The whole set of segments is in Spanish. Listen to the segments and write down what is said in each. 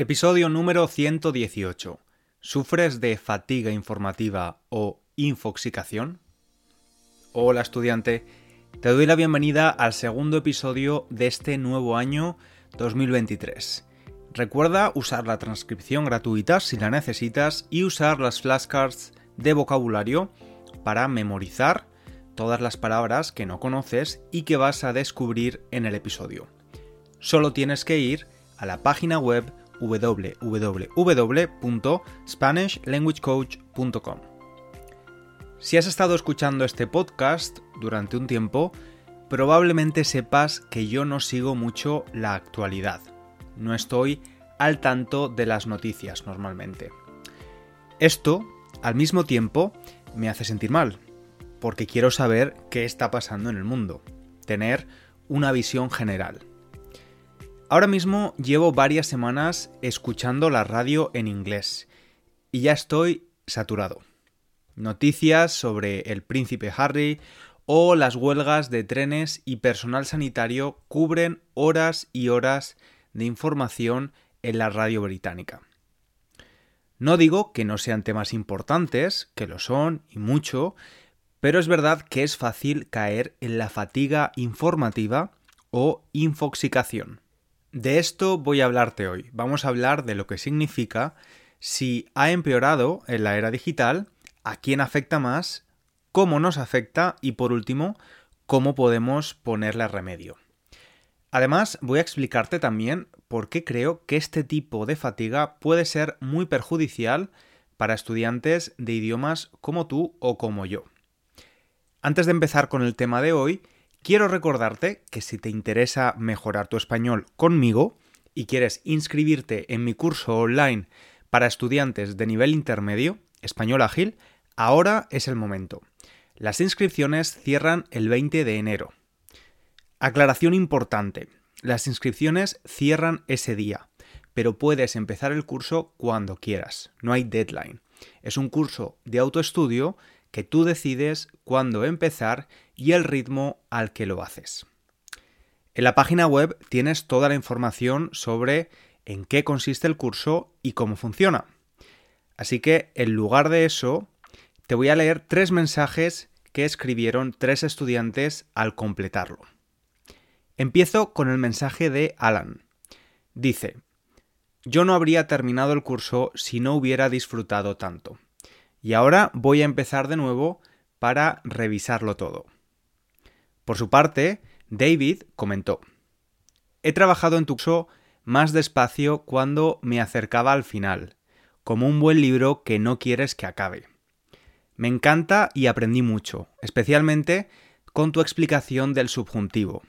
Episodio número 118. ¿Sufres de fatiga informativa o infoxicación? Hola estudiante, te doy la bienvenida al segundo episodio de este nuevo año 2023. Recuerda usar la transcripción gratuita si la necesitas y usar las flashcards de vocabulario para memorizar todas las palabras que no conoces y que vas a descubrir en el episodio. Solo tienes que ir a la página web www.spanishlanguagecoach.com. Si has estado escuchando este podcast durante un tiempo, probablemente sepas que yo no sigo mucho la actualidad. No estoy al tanto de las noticias normalmente. Esto, al mismo tiempo, me hace sentir mal, porque quiero saber qué está pasando en el mundo, tener una visión general. Ahora mismo llevo varias semanas escuchando la radio en inglés y ya estoy saturado. Noticias sobre el príncipe Harry o las huelgas de trenes y personal sanitario cubren horas y horas de información en la radio británica. No digo que no sean temas importantes, que lo son y mucho, pero es verdad que es fácil caer en la fatiga informativa o infoxicación. De esto voy a hablarte hoy. Vamos a hablar de lo que significa si ha empeorado en la era digital, a quién afecta más, cómo nos afecta y por último, cómo podemos ponerle remedio. Además, voy a explicarte también por qué creo que este tipo de fatiga puede ser muy perjudicial para estudiantes de idiomas como tú o como yo. Antes de empezar con el tema de hoy, Quiero recordarte que si te interesa mejorar tu español conmigo y quieres inscribirte en mi curso online para estudiantes de nivel intermedio, Español Ágil, ahora es el momento. Las inscripciones cierran el 20 de enero. Aclaración importante. Las inscripciones cierran ese día, pero puedes empezar el curso cuando quieras. No hay deadline. Es un curso de autoestudio que tú decides cuándo empezar y el ritmo al que lo haces. En la página web tienes toda la información sobre en qué consiste el curso y cómo funciona. Así que, en lugar de eso, te voy a leer tres mensajes que escribieron tres estudiantes al completarlo. Empiezo con el mensaje de Alan. Dice, yo no habría terminado el curso si no hubiera disfrutado tanto. Y ahora voy a empezar de nuevo para revisarlo todo. Por su parte, David comentó, He trabajado en tu curso más despacio cuando me acercaba al final, como un buen libro que no quieres que acabe. Me encanta y aprendí mucho, especialmente con tu explicación del subjuntivo.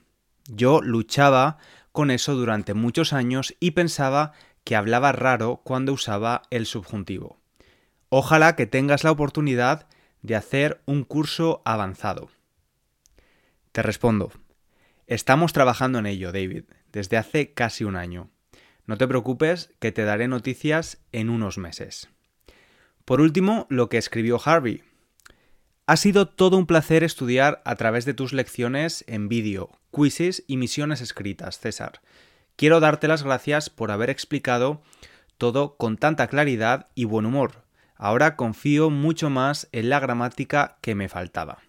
Yo luchaba con eso durante muchos años y pensaba que hablaba raro cuando usaba el subjuntivo. Ojalá que tengas la oportunidad de hacer un curso avanzado. Te respondo, estamos trabajando en ello, David, desde hace casi un año. No te preocupes que te daré noticias en unos meses. Por último, lo que escribió Harvey. Ha sido todo un placer estudiar a través de tus lecciones en vídeo, quizzes y misiones escritas, César. Quiero darte las gracias por haber explicado todo con tanta claridad y buen humor. Ahora confío mucho más en la gramática que me faltaba.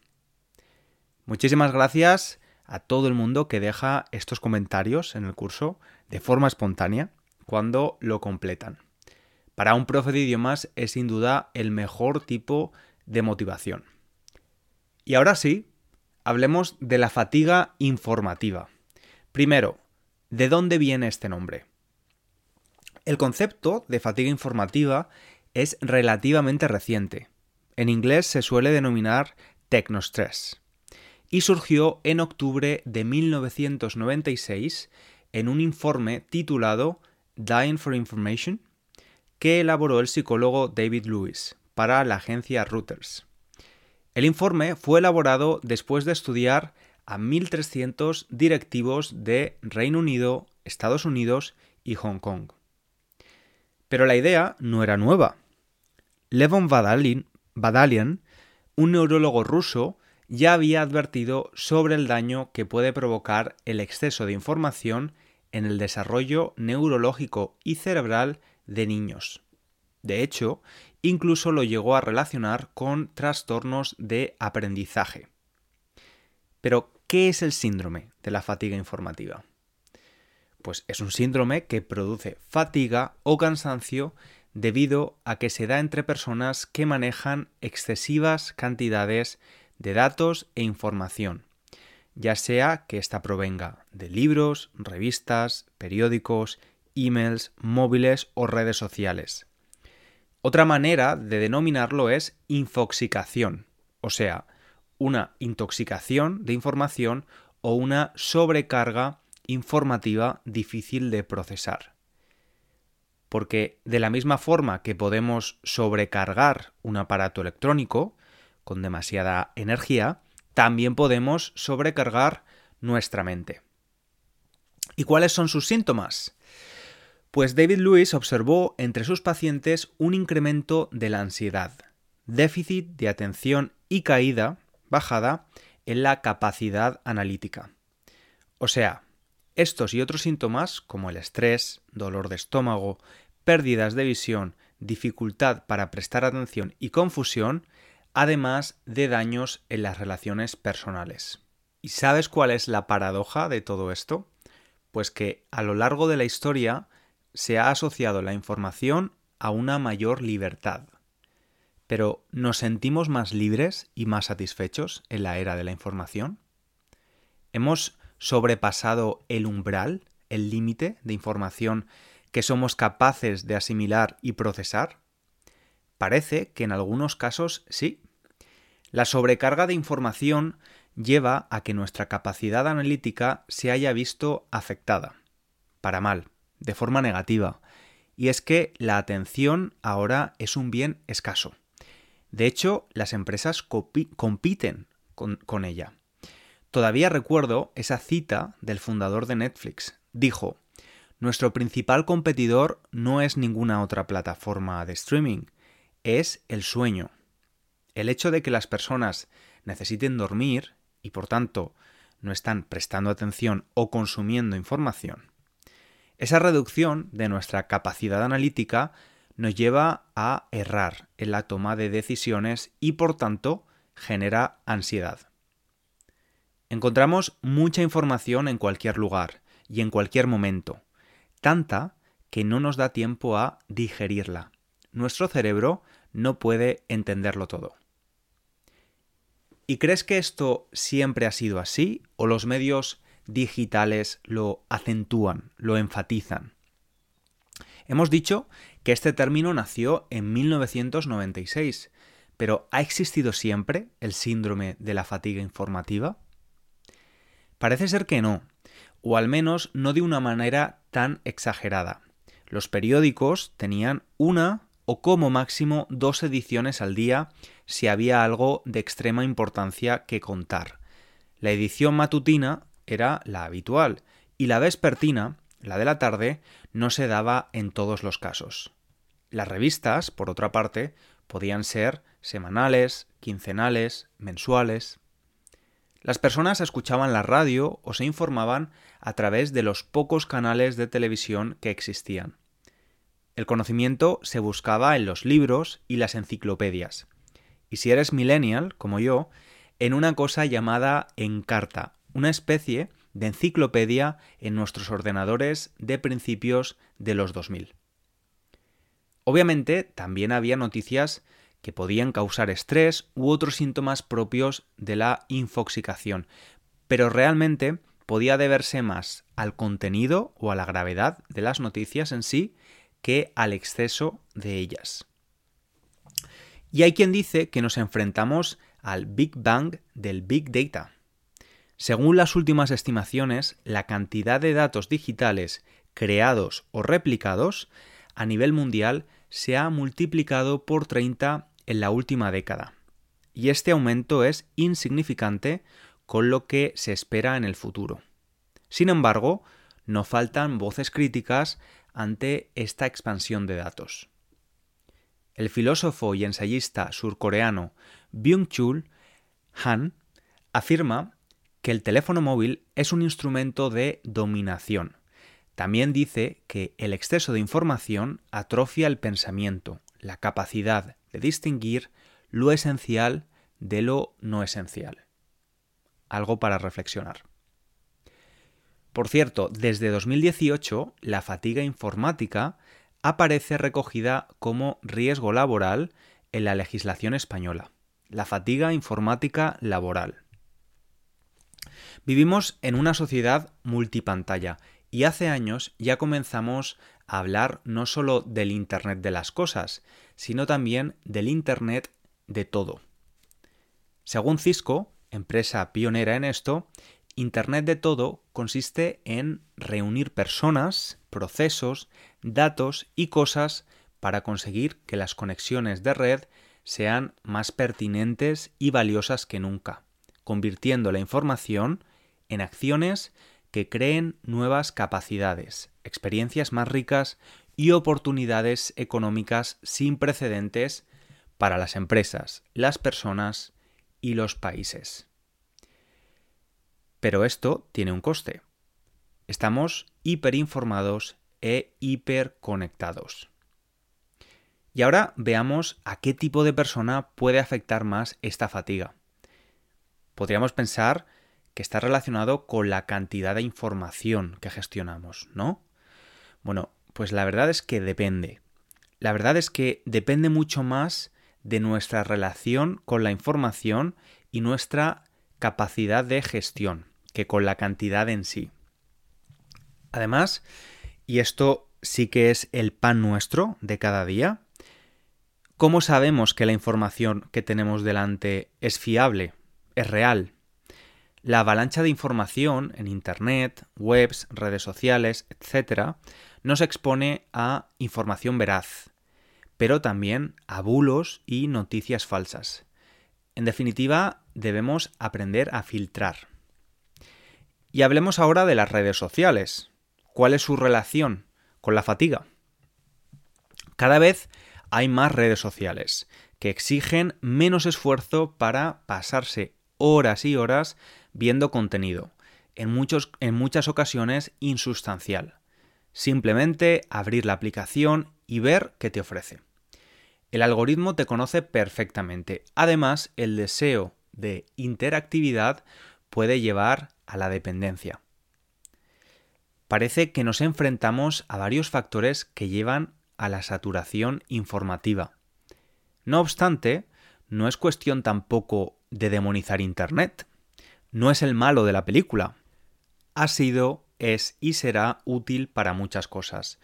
Muchísimas gracias a todo el mundo que deja estos comentarios en el curso de forma espontánea cuando lo completan. Para un profe de idiomas es sin duda el mejor tipo de motivación. Y ahora sí, hablemos de la fatiga informativa. Primero, ¿de dónde viene este nombre? El concepto de fatiga informativa es relativamente reciente. En inglés se suele denominar technostress y surgió en octubre de 1996 en un informe titulado Dying for Information que elaboró el psicólogo David Lewis para la agencia Reuters. El informe fue elaborado después de estudiar a 1.300 directivos de Reino Unido, Estados Unidos y Hong Kong. Pero la idea no era nueva. Levon Badalian, un neurólogo ruso, ya había advertido sobre el daño que puede provocar el exceso de información en el desarrollo neurológico y cerebral de niños. De hecho, incluso lo llegó a relacionar con trastornos de aprendizaje. Pero, ¿qué es el síndrome de la fatiga informativa? Pues es un síndrome que produce fatiga o cansancio debido a que se da entre personas que manejan excesivas cantidades de datos e información, ya sea que ésta provenga de libros, revistas, periódicos, emails, móviles o redes sociales. Otra manera de denominarlo es infoxicación, o sea, una intoxicación de información o una sobrecarga informativa difícil de procesar. Porque de la misma forma que podemos sobrecargar un aparato electrónico con demasiada energía, también podemos sobrecargar nuestra mente. ¿Y cuáles son sus síntomas? Pues David Lewis observó entre sus pacientes un incremento de la ansiedad, déficit de atención y caída, bajada, en la capacidad analítica. O sea, estos y otros síntomas, como el estrés, dolor de estómago, pérdidas de visión, dificultad para prestar atención y confusión, además de daños en las relaciones personales. ¿Y sabes cuál es la paradoja de todo esto? Pues que a lo largo de la historia se ha asociado la información a una mayor libertad. Pero ¿nos sentimos más libres y más satisfechos en la era de la información? ¿Hemos sobrepasado el umbral, el límite de información que somos capaces de asimilar y procesar? Parece que en algunos casos sí. La sobrecarga de información lleva a que nuestra capacidad analítica se haya visto afectada, para mal, de forma negativa, y es que la atención ahora es un bien escaso. De hecho, las empresas compiten con, ella. Todavía recuerdo esa cita del fundador de Netflix. Dijo, Nuestro principal competidor no es ninguna otra plataforma de streaming, es el sueño. El hecho de que las personas necesiten dormir y por tanto no están prestando atención o consumiendo información. Esa reducción de nuestra capacidad analítica nos lleva a errar en la toma de decisiones y por tanto genera ansiedad. Encontramos mucha información en cualquier lugar y en cualquier momento, tanta que no nos da tiempo a digerirla. Nuestro cerebro no puede entenderlo todo. ¿Y crees que esto siempre ha sido así o los medios digitales lo acentúan, lo enfatizan? Hemos dicho que este término nació en 1996, pero ¿ha existido siempre el síndrome de la fatiga informativa? Parece ser que no, o al menos no de una manera tan exagerada. Los periódicos tenían una o como máximo dos ediciones al día si había algo de extrema importancia que contar. La edición matutina era la habitual y la vespertina, la de la tarde, no se daba en todos los casos. Las revistas, por otra parte, podían ser semanales, quincenales, mensuales. Las personas escuchaban la radio o se informaban a través de los pocos canales de televisión que existían. El conocimiento se buscaba en los libros y las enciclopedias. Y si eres millennial, como yo, en una cosa llamada Encarta, una especie de enciclopedia en nuestros ordenadores de principios de los 2000. Obviamente también había noticias que podían causar estrés u otros síntomas propios de la infoxicación, pero realmente podía deberse más al contenido o a la gravedad de las noticias en sí que al exceso de ellas. Y hay quien dice que nos enfrentamos al Big Bang del Big Data. Según las últimas estimaciones, la cantidad de datos digitales creados o replicados a nivel mundial se ha multiplicado por 30 en la última década. Y este aumento es insignificante con lo que se espera en el futuro. Sin embargo, no faltan voces críticas ante esta expansión de datos. El filósofo y ensayista surcoreano Byung-Chul Han afirma que el teléfono móvil es un instrumento de dominación, También dice que el exceso de información atrofia el pensamiento, la capacidad de distinguir lo esencial de lo no esencial. Algo para reflexionar. Por cierto, desde 2018 la fatiga informática aparece recogida como riesgo laboral en la legislación española. La fatiga informática laboral. Vivimos en una sociedad multipantalla y hace años ya comenzamos a hablar no solo del Internet de las cosas, sino también del Internet de todo. Según Cisco, empresa pionera en esto, Internet de todo consiste en reunir personas, procesos, datos y cosas para conseguir que las conexiones de red sean más pertinentes y valiosas que nunca, convirtiendo la información en acciones que creen nuevas capacidades, experiencias más ricas y oportunidades económicas sin precedentes para las empresas, las personas y los países. Pero esto tiene un coste. Estamos hiperinformados e hiperconectados. Y ahora veamos a qué tipo de persona puede afectar más esta fatiga. Podríamos pensar que está relacionado con la cantidad de información que gestionamos, ¿no? Bueno, pues la verdad es que depende. La verdad es que depende mucho más de nuestra relación con la información y nuestra capacidad de gestión que con la cantidad en sí. Además, y esto sí que es el pan nuestro de cada día, ¿cómo sabemos que la información que tenemos delante es fiable, es real? La avalancha de información en Internet, webs, redes sociales, etc., nos expone a información veraz, pero también a bulos y noticias falsas. En definitiva, debemos aprender a filtrar. Y hablemos ahora de las redes sociales. ¿Cuál es su relación con la fatiga? Cada vez hay más redes sociales que exigen menos esfuerzo para pasarse horas y horas viendo contenido, en, muchos, en muchas ocasiones insustancial. Simplemente abrir la aplicación y ver qué te ofrece. El algoritmo te conoce perfectamente. Además, el deseo de interactividad puede llevar a la dependencia. Parece que nos enfrentamos a varios factores que llevan a la saturación informativa. No obstante, no es cuestión tampoco de demonizar Internet no es el malo de la película. Ha sido, es y será útil para muchas cosas.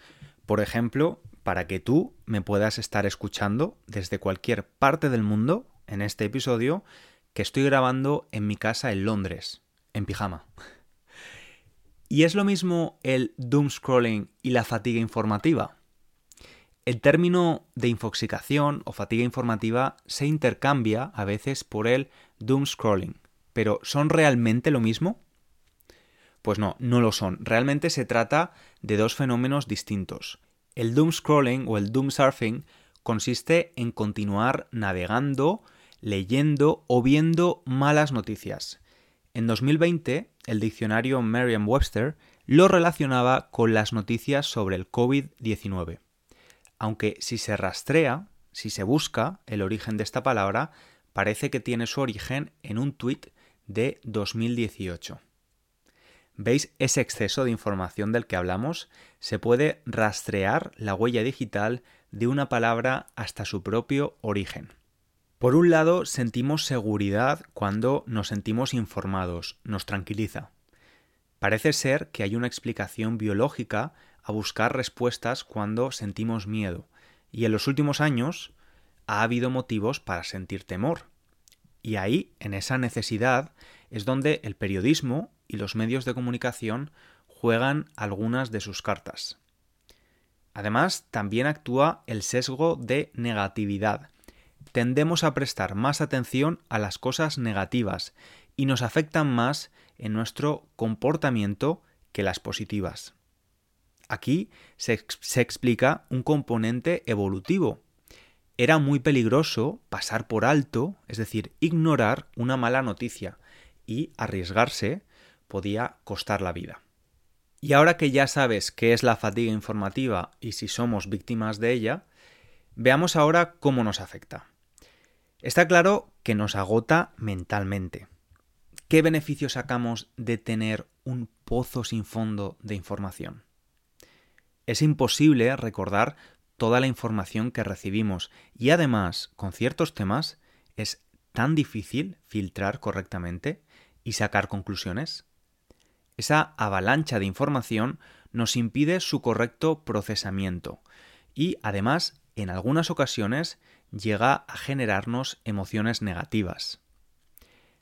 Por ejemplo, para que tú me puedas estar escuchando desde cualquier parte del mundo en este episodio que estoy grabando en mi casa en Londres, en pijama. ¿Y es lo mismo el doom scrolling y la fatiga informativa? El término de infoxicación o fatiga informativa se intercambia a veces por el doom scrolling, pero ¿son realmente lo mismo? Pues no, no lo son. Realmente se trata de dos fenómenos distintos. El doom scrolling o el doom surfing consiste en continuar navegando, leyendo o viendo malas noticias. En 2020, el diccionario Merriam-Webster lo relacionaba con las noticias sobre el COVID-19. Aunque si se rastrea, si se busca el origen de esta palabra, parece que tiene su origen en un tuit de 2018. ¿Veis ese exceso de información del que hablamos? Se puede rastrear la huella digital de una palabra hasta su propio origen. Por un lado, sentimos seguridad cuando nos sentimos informados, nos tranquiliza. Parece ser que hay una explicación biológica a buscar respuestas cuando sentimos miedo, y en los últimos años ha habido motivos para sentir temor. Y ahí, en esa necesidad, es donde el periodismo y los medios de comunicación juegan algunas de sus cartas. Además, también actúa el sesgo de negatividad. Tendemos a prestar más atención a las cosas negativas y nos afectan más en nuestro comportamiento que las positivas. Aquí se, explica un componente evolutivo, era muy peligroso pasar por alto, es decir, ignorar una mala noticia, y arriesgarse podía costar la vida. Y ahora que ya sabes qué es la fatiga informativa y si somos víctimas de ella, veamos ahora cómo nos afecta. Está claro que nos agota mentalmente. ¿Qué beneficios sacamos de tener un pozo sin fondo de información? Es imposible recordar toda la información que recibimos y además, con ciertos temas, es tan difícil filtrar correctamente y sacar conclusiones. Esa avalancha de información nos impide su correcto procesamiento y además en algunas ocasiones llega a generarnos emociones negativas.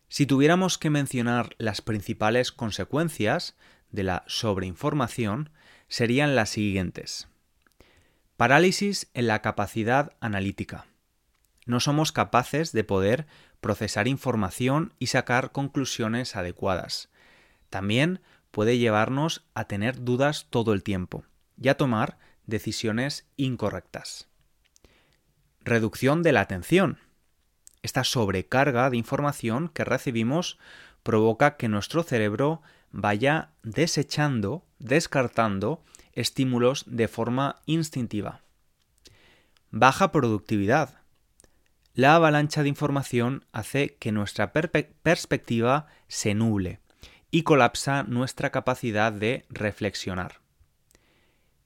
Si tuviéramos que mencionar las principales consecuencias de la sobreinformación, serían las siguientes. Parálisis en la capacidad analítica. No somos capaces de poder procesar información y sacar conclusiones adecuadas. También puede llevarnos a tener dudas todo el tiempo y a tomar decisiones incorrectas. Reducción de la atención. Esta sobrecarga de información que recibimos provoca que nuestro cerebro vaya desechando, descartando estímulos de forma instintiva. Baja productividad. La avalancha de información hace que nuestra perspectiva se nuble y colapsa nuestra capacidad de reflexionar.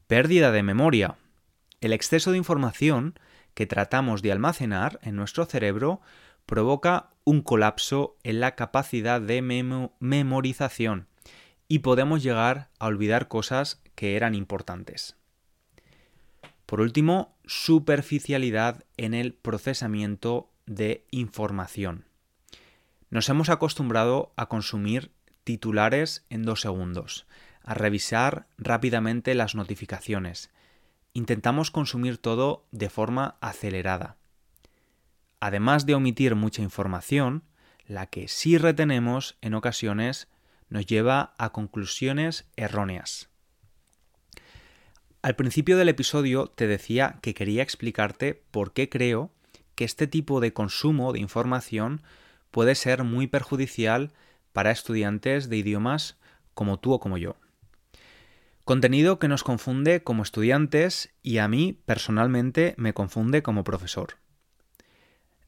Pérdida de memoria. El exceso de información que tratamos de almacenar en nuestro cerebro provoca un colapso en la capacidad de memorización y podemos llegar a olvidar cosas que eran importantes. Por último, superficialidad en el procesamiento de información. Nos hemos acostumbrado a consumir titulares en dos segundos, a revisar rápidamente las notificaciones, intentamos consumir todo de forma acelerada. Además de omitir mucha información, la que sí retenemos en ocasiones nos lleva a conclusiones erróneas. Al principio del episodio te decía que quería explicarte por qué creo que este tipo de consumo de información puede ser muy perjudicial para estudiantes de idiomas como tú o como yo. Contenido que nos confunde como estudiantes y a mí personalmente me confunde como profesor.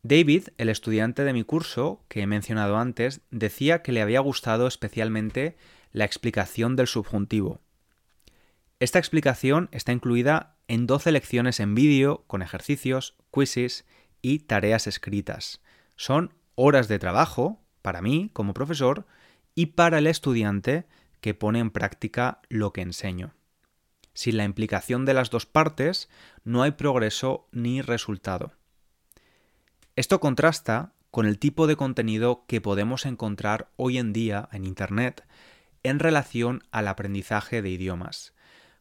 David, el estudiante de mi curso que he mencionado antes, decía que le había gustado especialmente la explicación del subjuntivo. Esta explicación está incluida en 12 lecciones en vídeo con ejercicios, quizzes y tareas escritas. Son horas de trabajo para mí como profesor y para el estudiante que pone en práctica lo que enseño. Sin la implicación de las dos partes no hay progreso ni resultado. Esto contrasta con el tipo de contenido que podemos encontrar hoy en día en Internet en relación al aprendizaje de idiomas.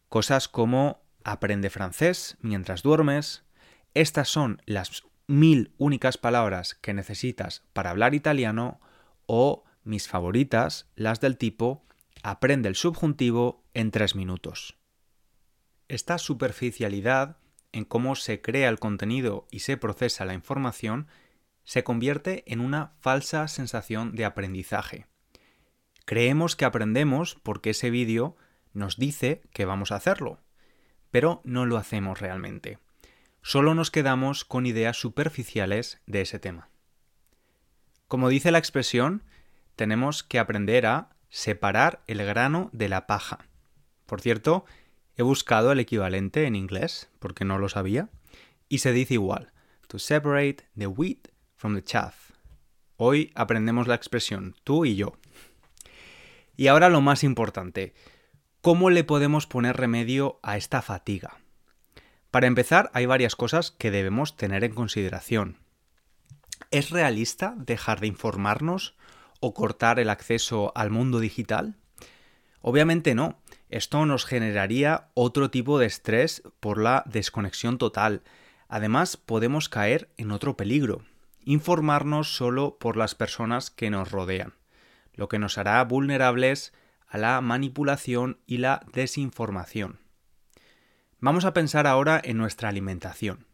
Cosas como aprende francés mientras duermes, estas son las mil únicas palabras que necesitas para hablar italiano o mis favoritas, las del tipo aprende el subjuntivo en tres minutos. Esta superficialidad en cómo se crea el contenido y se procesa la información se convierte en una falsa sensación de aprendizaje. Creemos que aprendemos porque ese vídeo nos dice que vamos a hacerlo, pero no lo hacemos realmente. Solo nos quedamos con ideas superficiales de ese tema. Como dice la expresión, tenemos que aprender a separar el grano de la paja. Por cierto, he buscado el equivalente en inglés, porque no lo sabía, y se dice igual, to separate the wheat from the chaff. Hoy aprendemos la expresión tú y yo. Y ahora lo más importante, ¿cómo le podemos poner remedio a esta fatiga? Para empezar, hay varias cosas que debemos tener en consideración. ¿Es realista dejar de informarnos o cortar el acceso al mundo digital? Obviamente no. Esto nos generaría otro tipo de estrés por la desconexión total. Además, podemos caer en otro peligro, informarnos solo por las personas que nos rodean, lo que nos hará vulnerables a la manipulación y la desinformación. Vamos a pensar ahora en nuestra alimentación.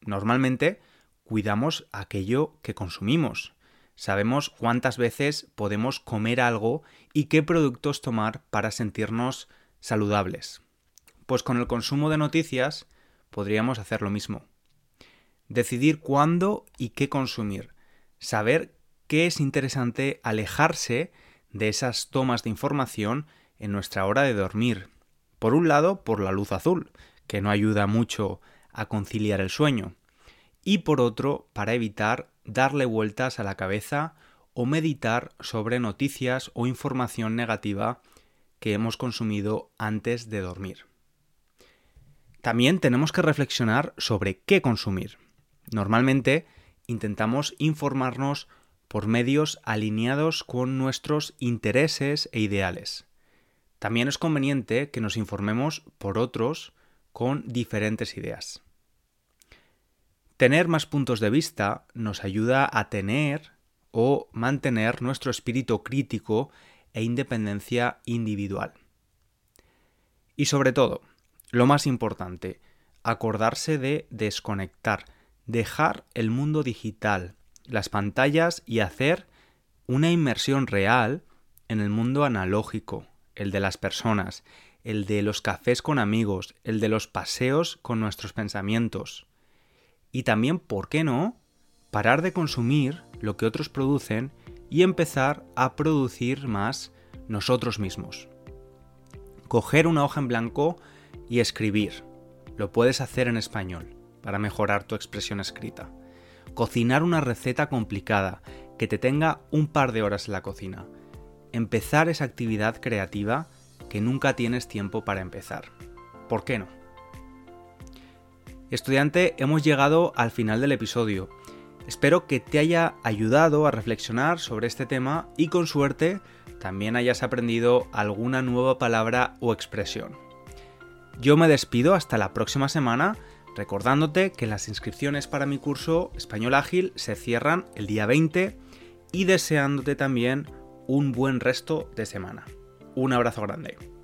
Normalmente cuidamos aquello que consumimos, Sabemos cuántas veces podemos comer algo y qué productos tomar para sentirnos saludables. Pues con el consumo de noticias podríamos hacer lo mismo. Decidir cuándo y qué consumir. Saber qué es interesante alejarse de esas tomas de información en nuestra hora de dormir. Por un lado, por la luz azul, que no ayuda mucho a conciliar el sueño. Y por otro, para evitar darle vueltas a la cabeza o meditar sobre noticias o información negativa que hemos consumido antes de dormir. También tenemos que reflexionar sobre qué consumir. Normalmente intentamos informarnos por medios alineados con nuestros intereses e ideales. También es conveniente que nos informemos por otros con diferentes ideas. Tener más puntos de vista nos ayuda a tener o mantener nuestro espíritu crítico e independencia individual. Y sobre todo, lo más importante, acordarse de desconectar, dejar el mundo digital, las pantallas y hacer una inmersión real en el mundo analógico, el de las personas, el de los cafés con amigos, el de los paseos con nuestros pensamientos. Y también, ¿por qué no?, parar de consumir lo que otros producen y empezar a producir más nosotros mismos. Coger una hoja en blanco y escribir. Lo puedes hacer en español para mejorar tu expresión escrita. Cocinar una receta complicada que te tenga un par de horas en la cocina. Empezar esa actividad creativa que nunca tienes tiempo para empezar. ¿Por qué no? Estudiante, hemos llegado al final del episodio. Espero que te haya ayudado a reflexionar sobre este tema y con suerte también hayas aprendido alguna nueva palabra o expresión. Yo me despido hasta la próxima semana recordándote que las inscripciones para mi curso Español Ágil se cierran el día 20 y deseándote también un buen resto de semana. Un abrazo grande.